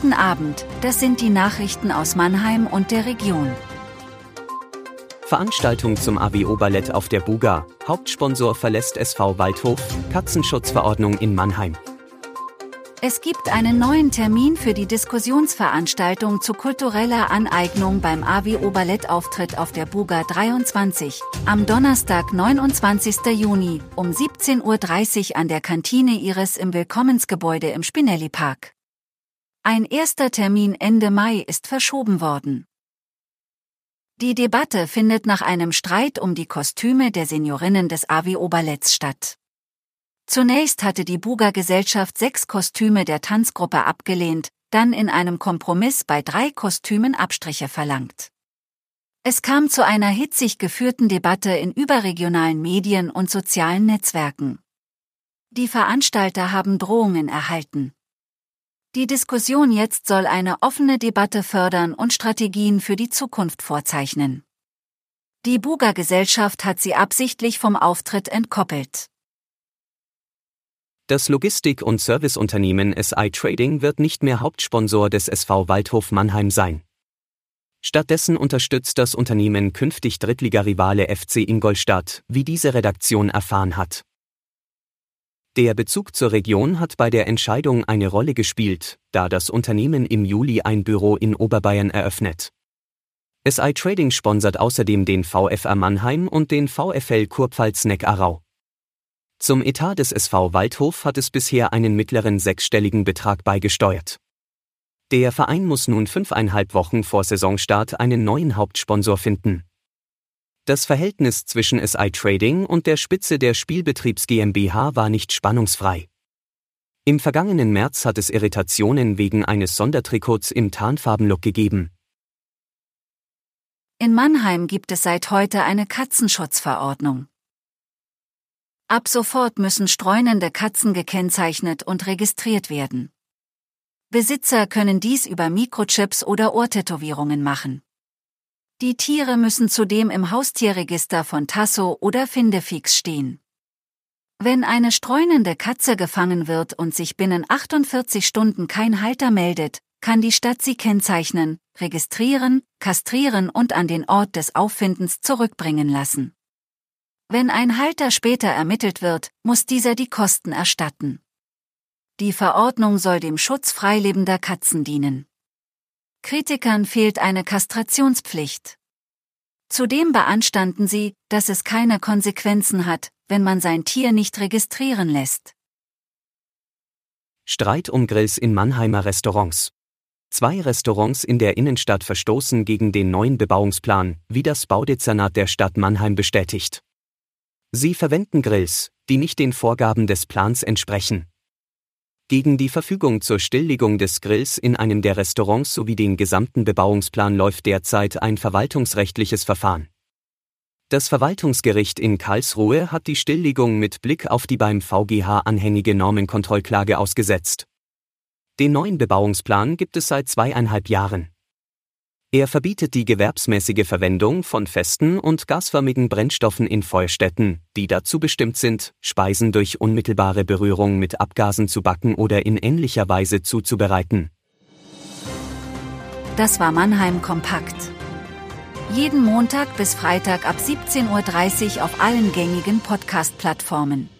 Guten Abend, das sind die Nachrichten aus Mannheim und der Region. Veranstaltung zum AWO-Ballett auf der Buga. Hauptsponsor verlässt SV Waldhof. Katzenschutzverordnung in Mannheim. Es gibt einen neuen Termin für die Diskussionsveranstaltung zu kultureller Aneignung beim AWO Ballettauftritt auf der Buga 23 am Donnerstag, 29. Juni um 17.30 Uhr an der Kantine Iris im Willkommensgebäude im Spinelli Park. Ein erster Termin Ende Mai ist verschoben worden. Die Debatte findet nach einem Streit um die Kostüme der Seniorinnen des AWO Balletts statt. Zunächst hatte die Buga Gesellschaft sechs Kostüme der Tanzgruppe abgelehnt, dann in einem Kompromiss bei drei Kostümen Abstriche verlangt. Es kam zu einer hitzig geführten Debatte in überregionalen Medien und sozialen Netzwerken. Die Veranstalter haben Drohungen erhalten. Die Diskussion jetzt soll eine offene Debatte fördern und Strategien für die Zukunft vorzeichnen. Die Buga-Gesellschaft hat sie absichtlich vom Auftritt entkoppelt. Das Logistik- und Serviceunternehmen SI Trading wird nicht mehr Hauptsponsor des SV Waldhof Mannheim sein. Stattdessen unterstützt das Unternehmen künftig Drittligarivale FC Ingolstadt, wie diese Redaktion erfahren hat. Der Bezug zur Region hat bei der Entscheidung eine Rolle gespielt, da das Unternehmen im Juli ein Büro in Oberbayern eröffnet. SI Trading sponsert außerdem den VfR Mannheim und den VfL Kurpfalz-Neckarau. Zum Etat des SV Waldhof hat es bisher einen mittleren sechsstelligen Betrag beigesteuert. Der Verein muss nun fünfeinhalb Wochen vor Saisonstart einen neuen Hauptsponsor finden. Das Verhältnis zwischen SI Trading und der Spitze der Spielbetriebs GmbH war nicht spannungsfrei. Im vergangenen März hat es Irritationen wegen eines Sondertrikots im Tarnfarbenlook gegeben. In Mannheim gibt es seit heute eine Katzenschutzverordnung. Ab sofort müssen streunende Katzen gekennzeichnet und registriert werden. Besitzer können dies über Mikrochips oder Ohrtätowierungen machen. Die Tiere müssen zudem im Haustierregister von Tasso oder Findefix stehen. Wenn eine streunende Katze gefangen wird und sich binnen 48 Stunden kein Halter meldet, kann die Stadt sie kennzeichnen, registrieren, kastrieren und an den Ort des Auffindens zurückbringen lassen. Wenn ein Halter später ermittelt wird, muss dieser die Kosten erstatten. Die Verordnung soll dem Schutz freilebender Katzen dienen. Kritikern fehlt eine Kastrationspflicht. Zudem beanstanden sie, dass es keine Konsequenzen hat, wenn man sein Tier nicht registrieren lässt. Streit um Grills in Mannheimer Restaurants. Zwei Restaurants in der Innenstadt verstoßen gegen den neuen Bebauungsplan, wie das Baudezernat der Stadt Mannheim bestätigt. Sie verwenden Grills, die nicht den Vorgaben des Plans entsprechen. Gegen die Verfügung zur Stilllegung des Grills in einem der Restaurants sowie den gesamten Bebauungsplan läuft derzeit ein verwaltungsrechtliches Verfahren. Das Verwaltungsgericht in Karlsruhe hat die Stilllegung mit Blick auf die beim VGH anhängige Normenkontrollklage ausgesetzt. Den neuen Bebauungsplan gibt es seit zweieinhalb Jahren. Er verbietet die gewerbsmäßige Verwendung von festen und gasförmigen Brennstoffen in Feuerstätten, die dazu bestimmt sind, Speisen durch unmittelbare Berührung mit Abgasen zu backen oder in ähnlicher Weise zuzubereiten. Das war Mannheim Kompakt. Jeden Montag bis Freitag ab 17.30 Uhr auf allen gängigen Podcast-Plattformen.